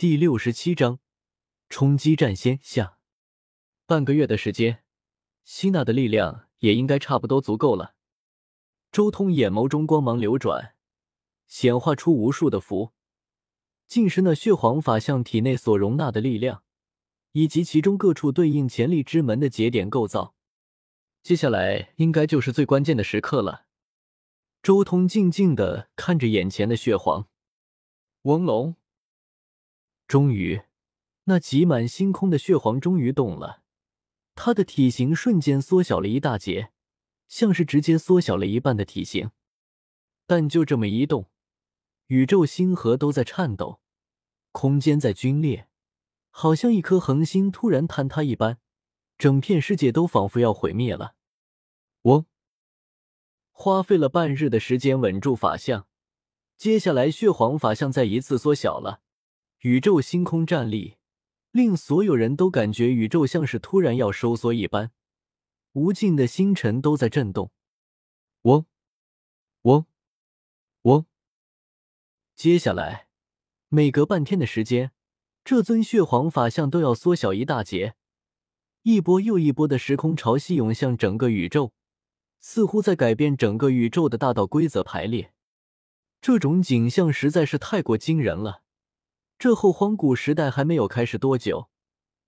第六十七章冲击战仙下。半个月的时间，吸纳的力量也应该差不多足够了。周通眼眸中光芒流转，显化出无数的符，竟是那血皇法相体内所容纳的力量，以及其中各处对应潜力之门的节点构造。接下来应该就是最关键的时刻了。周通静静的看着眼前的血皇，翁龙。终于，那挤满星空的血皇终于动了，他的体型瞬间缩小了一大截，像是直接缩小了一半的体型。但就这么一动，宇宙星河都在颤抖，空间在龟裂，好像一颗恒星突然坍塌一般，整片世界都仿佛要毁灭了。嗡！花费了半日的时间稳住法相，接下来血皇法相再一次缩小了。宇宙星空站立，令所有人都感觉宇宙像是突然要收缩一般，无尽的星辰都在震动。嗡，嗡，嗡。接下来，每隔半天的时间，这尊血皇法相都要缩小一大截，一波又一波的时空潮汐涌向整个宇宙，似乎在改变整个宇宙的大道规则排列。这种景象实在是太过惊人了。这后荒古时代还没有开始多久，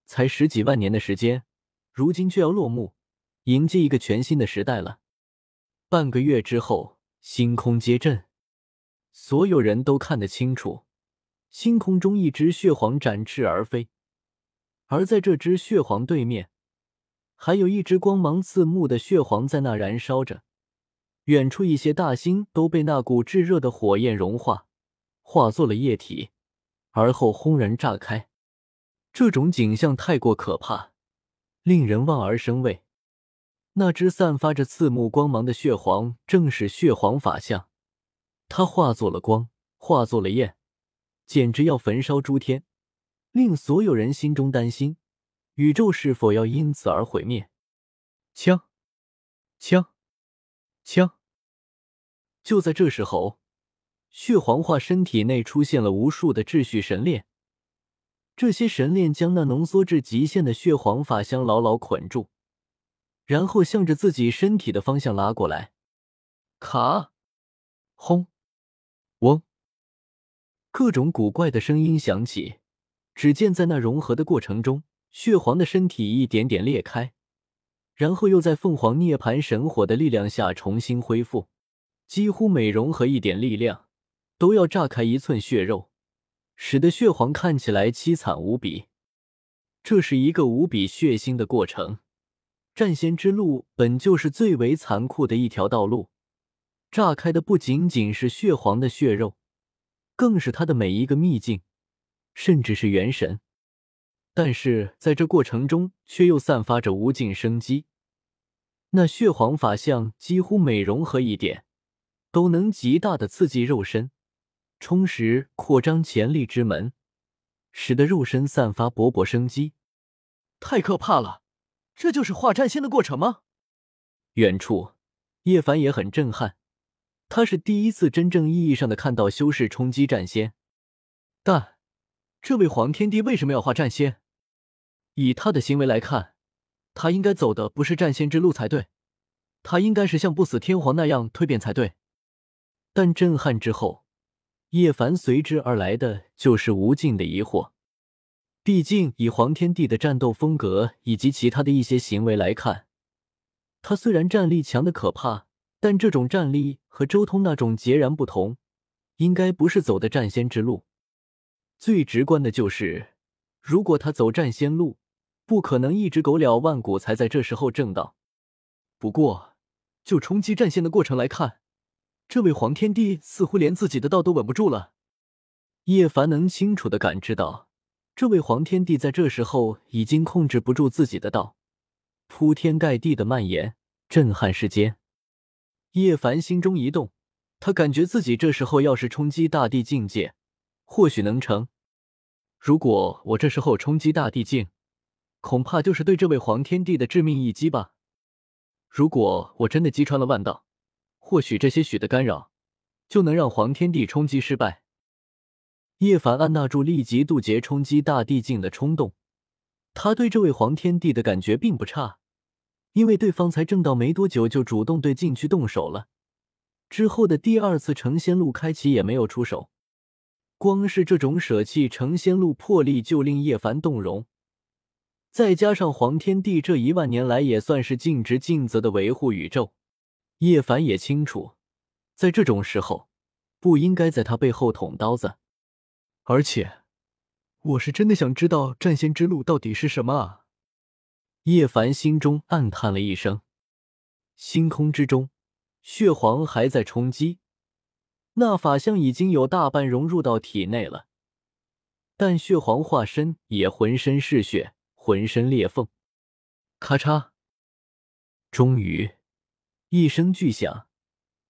才十几万年的时间，如今却要落幕，迎接一个全新的时代了。半个月之后，星空皆震，所有人都看得清楚，星空中一只血皇展翅而飞，而在这只血皇对面，还有一只光芒刺目的血皇在那燃烧着。远处一些大星都被那股炙热的火焰融化，化作了液体。而后轰然炸开，这种景象太过可怕，令人望而生畏。那只散发着刺目光芒的血皇，正是血皇法相。它化作了光，化作了焰，简直要焚烧诸天，令所有人心中担心：宇宙是否要因此而毁灭？枪，枪，枪！就在这时候。血皇化身体内出现了无数的秩序神链，这些神链将那浓缩至极限的血皇法相牢牢捆住，然后向着自己身体的方向拉过来。卡，轰，嗡，各种古怪的声音响起。只见在那融合的过程中，血皇的身体一点点裂开，然后又在凤凰涅槃神火的力量下重新恢复，几乎每融合一点力量。都要炸开一寸血肉，使得血皇看起来凄惨无比。这是一个无比血腥的过程。战仙之路本就是最为残酷的一条道路，炸开的不仅仅是血皇的血肉，更是他的每一个秘境，甚至是元神。但是在这过程中，却又散发着无尽生机。那血皇法相几乎每融合一点，都能极大的刺激肉身。充实扩张潜力之门，使得肉身散发勃勃生机，太可怕了！这就是化战仙的过程吗？远处，叶凡也很震撼，他是第一次真正意义上的看到修士冲击战仙。但，这位黄天帝为什么要化战仙？以他的行为来看，他应该走的不是战仙之路才对，他应该是像不死天皇那样蜕变才对。但震撼之后。叶凡随之而来的就是无尽的疑惑。毕竟，以黄天帝的战斗风格以及其他的一些行为来看，他虽然战力强的可怕，但这种战力和周通那种截然不同，应该不是走的战仙之路。最直观的就是，如果他走战仙路，不可能一直狗了万古才在这时候正道。不过，就冲击战线的过程来看。这位黄天帝似乎连自己的道都稳不住了。叶凡能清楚的感知到，这位黄天帝在这时候已经控制不住自己的道，铺天盖地的蔓延，震撼世间。叶凡心中一动，他感觉自己这时候要是冲击大地境界，或许能成。如果我这时候冲击大地境，恐怕就是对这位黄天帝的致命一击吧。如果我真的击穿了万道。或许这些许的干扰，就能让黄天帝冲击失败。叶凡按捺住立即渡劫冲击大地境的冲动，他对这位黄天帝的感觉并不差，因为对方才正道没多久就主动对禁区动手了，之后的第二次成仙路开启也没有出手，光是这种舍弃成仙路魄力就令叶凡动容，再加上黄天帝这一万年来也算是尽职尽责的维护宇宙，叶凡也清楚，在这种时候不应该在他背后捅刀子。而且，我是真的想知道战仙之路到底是什么啊！叶凡心中暗叹了一声。星空之中，血皇还在冲击，那法相已经有大半融入到体内了，但血皇化身也浑身是血，浑身裂缝。咔嚓！终于，一声巨响，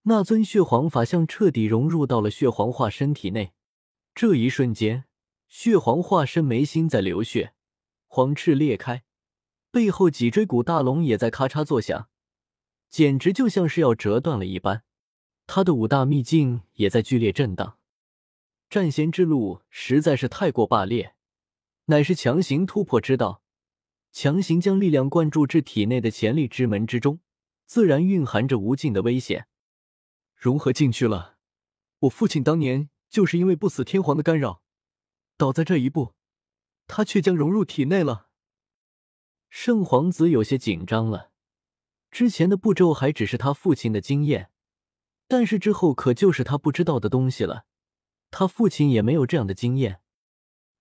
那尊血皇法相彻底融入到了血皇化身体内。这一瞬间，血皇化身眉心在流血，黄翅裂开，背后脊椎骨大龙也在咔嚓作响，简直就像是要折断了一般。他的五大秘境也在剧烈震荡。战仙之路实在是太过霸烈，乃是强行突破之道，强行将力量灌注至体内的潜力之门之中，自然蕴含着无尽的危险。融合进去了，我父亲当年。就是因为不死天皇的干扰，倒在这一步，他却将融入体内了。圣皇子有些紧张了，之前的步骤还只是他父亲的经验，但是之后可就是他不知道的东西了。他父亲也没有这样的经验，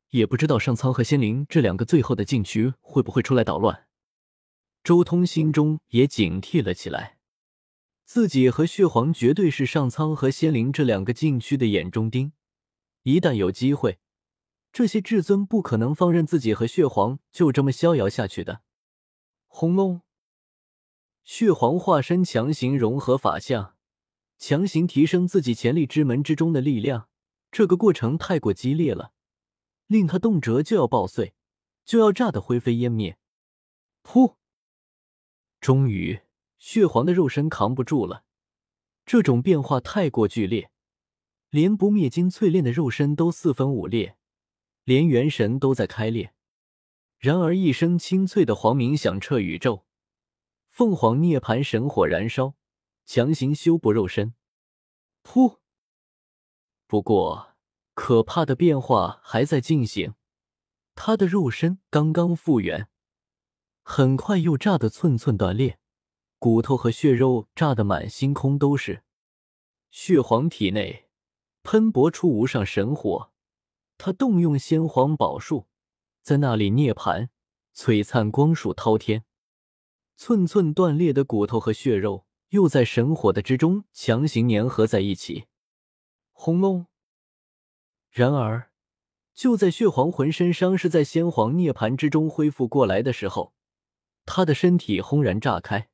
也不知道上苍和仙灵这两个最后的禁区会不会出来捣乱。周通心中也警惕了起来。自己和血皇绝对是上苍和仙灵这两个禁区的眼中钉，一旦有机会，这些至尊不可能放任自己和血皇就这么逍遥下去的。轰隆！血皇化身强行融合法相，强行提升自己潜力之门之中的力量，这个过程太过激烈了，令他动辄就要爆碎，就要炸得灰飞烟灭。噗！终于。血皇的肉身扛不住了，这种变化太过剧烈，连不灭金淬炼的肉身都四分五裂，连元神都在开裂。然而一声清脆的黄鸣响彻宇宙，凤凰涅槃神火燃烧，强行修补肉身。噗！不过可怕的变化还在进行，他的肉身刚刚复原，很快又炸得寸寸断裂。骨头和血肉炸得满星空都是，血皇体内喷薄出无上神火，他动用先皇宝术，在那里涅槃，璀璨光束滔天，寸寸断裂的骨头和血肉又在神火的之中强行粘合在一起，轰隆！然而，就在血皇浑身伤势在先皇涅槃之中恢复过来的时候，他的身体轰然炸开。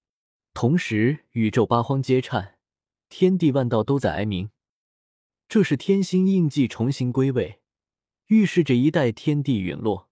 同时，宇宙八荒皆颤，天地万道都在哀鸣。这是天星印记重新归位，预示着一代天地陨落。